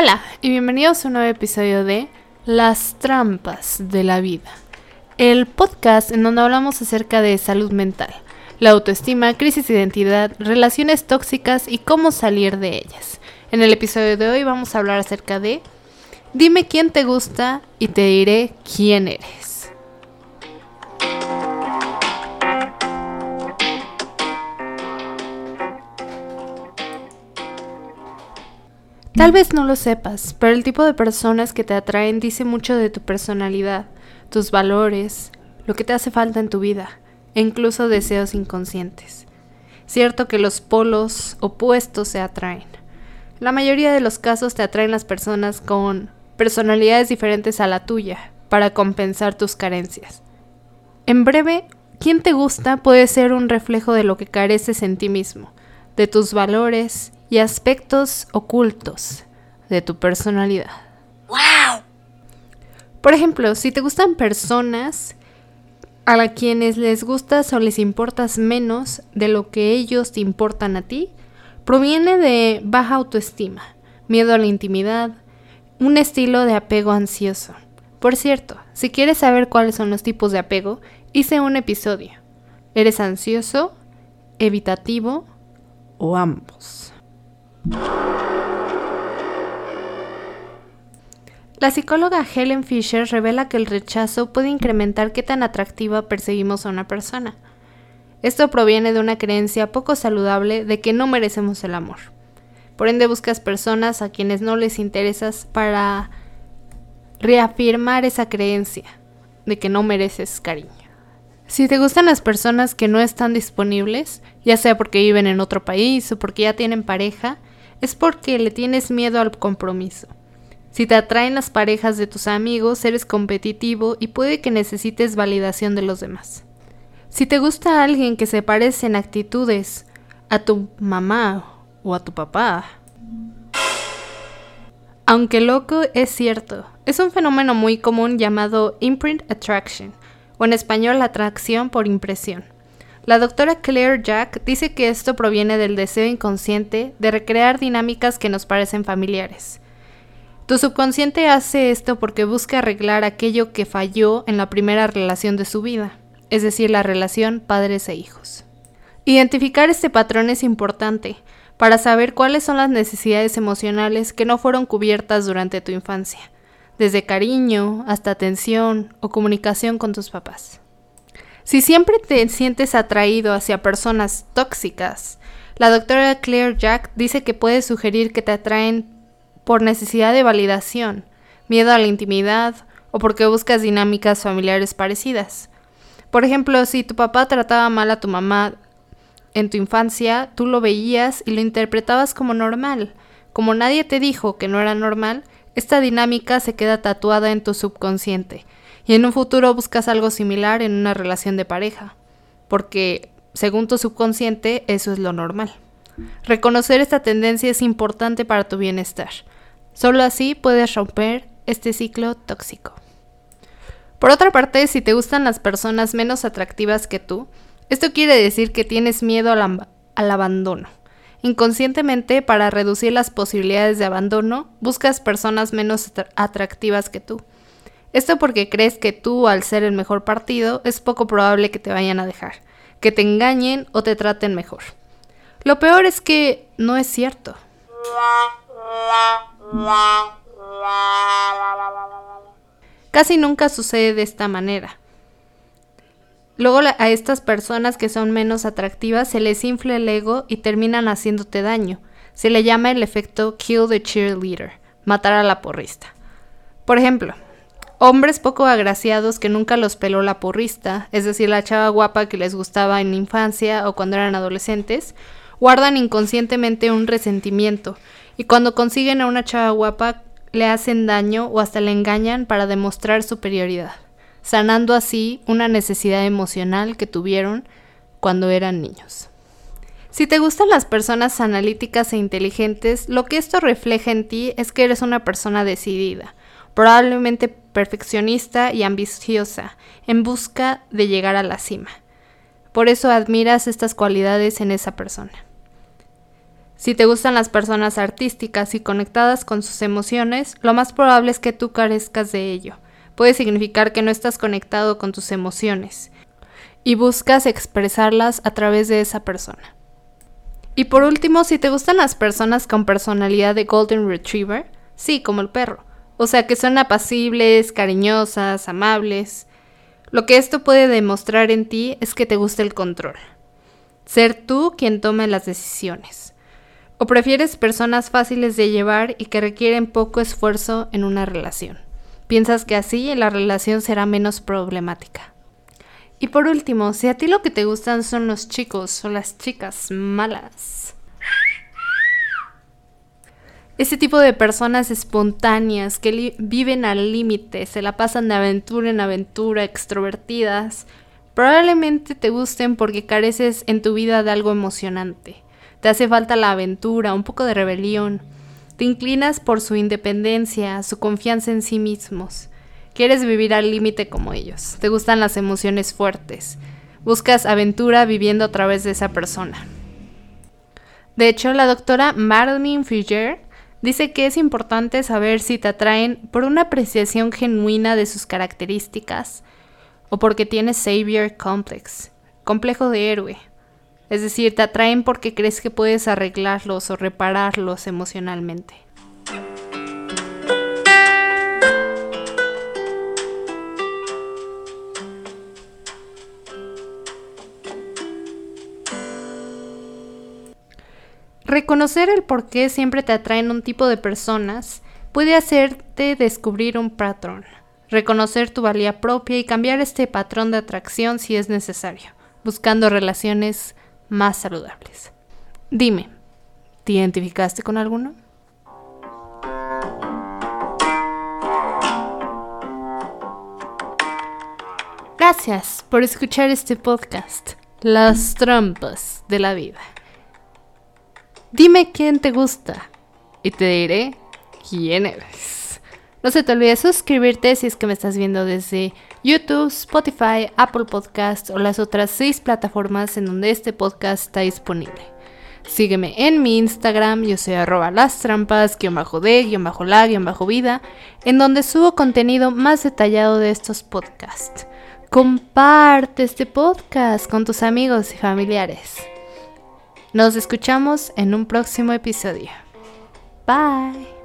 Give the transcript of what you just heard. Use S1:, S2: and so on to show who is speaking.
S1: Hola y bienvenidos a un nuevo episodio de Las trampas de la vida, el podcast en donde hablamos acerca de salud mental, la autoestima, crisis de identidad, relaciones tóxicas y cómo salir de ellas. En el episodio de hoy vamos a hablar acerca de Dime quién te gusta y te diré quién eres. Tal vez no lo sepas, pero el tipo de personas que te atraen dice mucho de tu personalidad, tus valores, lo que te hace falta en tu vida, e incluso deseos inconscientes. Cierto que los polos opuestos se atraen. La mayoría de los casos te atraen las personas con personalidades diferentes a la tuya, para compensar tus carencias. En breve, quien te gusta puede ser un reflejo de lo que careces en ti mismo, de tus valores y aspectos ocultos de tu personalidad. ¡Wow! Por ejemplo, si te gustan personas a quienes les gustas o les importas menos de lo que ellos te importan a ti, proviene de baja autoestima, miedo a la intimidad, un estilo de apego ansioso. Por cierto, si quieres saber cuáles son los tipos de apego, hice un episodio. ¿Eres ansioso, evitativo o ambos? La psicóloga Helen Fisher revela que el rechazo puede incrementar qué tan atractiva perseguimos a una persona. Esto proviene de una creencia poco saludable de que no merecemos el amor. Por ende buscas personas a quienes no les interesas para reafirmar esa creencia de que no mereces cariño. Si te gustan las personas que no están disponibles, ya sea porque viven en otro país o porque ya tienen pareja, es porque le tienes miedo al compromiso. Si te atraen las parejas de tus amigos, eres competitivo y puede que necesites validación de los demás. Si te gusta alguien que se parece en actitudes a tu mamá o a tu papá, aunque loco es cierto, es un fenómeno muy común llamado imprint attraction, o en español atracción por impresión. La doctora Claire Jack dice que esto proviene del deseo inconsciente de recrear dinámicas que nos parecen familiares. Tu subconsciente hace esto porque busca arreglar aquello que falló en la primera relación de su vida, es decir, la relación padres e hijos. Identificar este patrón es importante para saber cuáles son las necesidades emocionales que no fueron cubiertas durante tu infancia, desde cariño hasta atención o comunicación con tus papás. Si siempre te sientes atraído hacia personas tóxicas, la doctora Claire Jack dice que puede sugerir que te atraen por necesidad de validación, miedo a la intimidad o porque buscas dinámicas familiares parecidas. Por ejemplo, si tu papá trataba mal a tu mamá en tu infancia, tú lo veías y lo interpretabas como normal. Como nadie te dijo que no era normal, esta dinámica se queda tatuada en tu subconsciente y en un futuro buscas algo similar en una relación de pareja, porque según tu subconsciente eso es lo normal. Reconocer esta tendencia es importante para tu bienestar. Solo así puedes romper este ciclo tóxico. Por otra parte, si te gustan las personas menos atractivas que tú, esto quiere decir que tienes miedo al, abandono. Inconscientemente, para reducir las posibilidades de abandono, buscas personas menos atractivas que tú. Esto porque crees que tú, al ser el mejor partido, es poco probable que te vayan a dejar, que te engañen o te traten mejor. Lo peor es que no es cierto. Casi nunca sucede de esta manera. Luego a estas personas que son menos atractivas se les infla el ego y terminan haciéndote daño. Se le llama el efecto kill the cheerleader, matar a la porrista. Por ejemplo, hombres poco agraciados que nunca los peló la porrista, es decir, la chava guapa que les gustaba en infancia o cuando eran adolescentes, guardan inconscientemente un resentimiento y cuando consiguen a una chava guapa le hacen daño o hasta le engañan para demostrar superioridad, sanando así una necesidad emocional que tuvieron cuando eran niños. Si te gustan las personas analíticas e inteligentes, lo que esto refleja en ti es que eres una persona decidida, probablemente perfeccionista y ambiciosa, en busca de llegar a la cima. Por eso admiras estas cualidades en esa persona. Si te gustan las personas artísticas y conectadas con sus emociones, lo más probable es que tú carezcas de ello. Puede significar que no estás conectado con tus emociones y buscas expresarlas a través de esa persona. Y por último, si te gustan las personas con personalidad de Golden Retriever, sí, como el perro. O sea, que son apacibles, cariñosas, amables. Lo que esto puede demostrar en ti es que te gusta el control. Ser tú quien tome las decisiones. ¿O prefieres personas fáciles de llevar y que requieren poco esfuerzo en una relación? Piensas que así la relación será menos problemática. Y por último, si a ti lo que te gustan son los chicos o las chicas malas. Ese tipo de personas espontáneas que viven al límite, se la pasan de aventura en aventura, extrovertidas, probablemente te gusten porque careces en tu vida de algo emocionante. Te hace falta la aventura, un poco de rebelión. Te inclinas por su independencia, su confianza en sí mismos. Quieres vivir al límite como ellos. Te gustan las emociones fuertes. Buscas aventura viviendo a través de esa persona. De hecho, la doctora Marilyn Figer dice que es importante saber si te atraen por una apreciación genuina de sus características o porque tienes Savior Complex, complejo de héroe. Es decir, te atraen porque crees que puedes arreglarlos o repararlos emocionalmente. Reconocer el por qué siempre te atraen un tipo de personas puede hacerte descubrir un patrón, reconocer tu valía propia y cambiar este patrón de atracción si es necesario, buscando relaciones más saludables. Dime, ¿te identificaste con alguno? Gracias por escuchar este podcast, Las trampas de la vida. Dime quién te gusta y te diré quién eres. No se te olvide suscribirte si es que me estás viendo desde YouTube, Spotify, Apple Podcasts o las otras seis plataformas en donde este podcast está disponible. Sígueme en mi Instagram, yo soy arroba las trampas, guion bajo de, guion bajo la, guion bajo vida, en donde subo contenido más detallado de estos podcasts. Comparte este podcast con tus amigos y familiares. Nos escuchamos en un próximo episodio. Bye.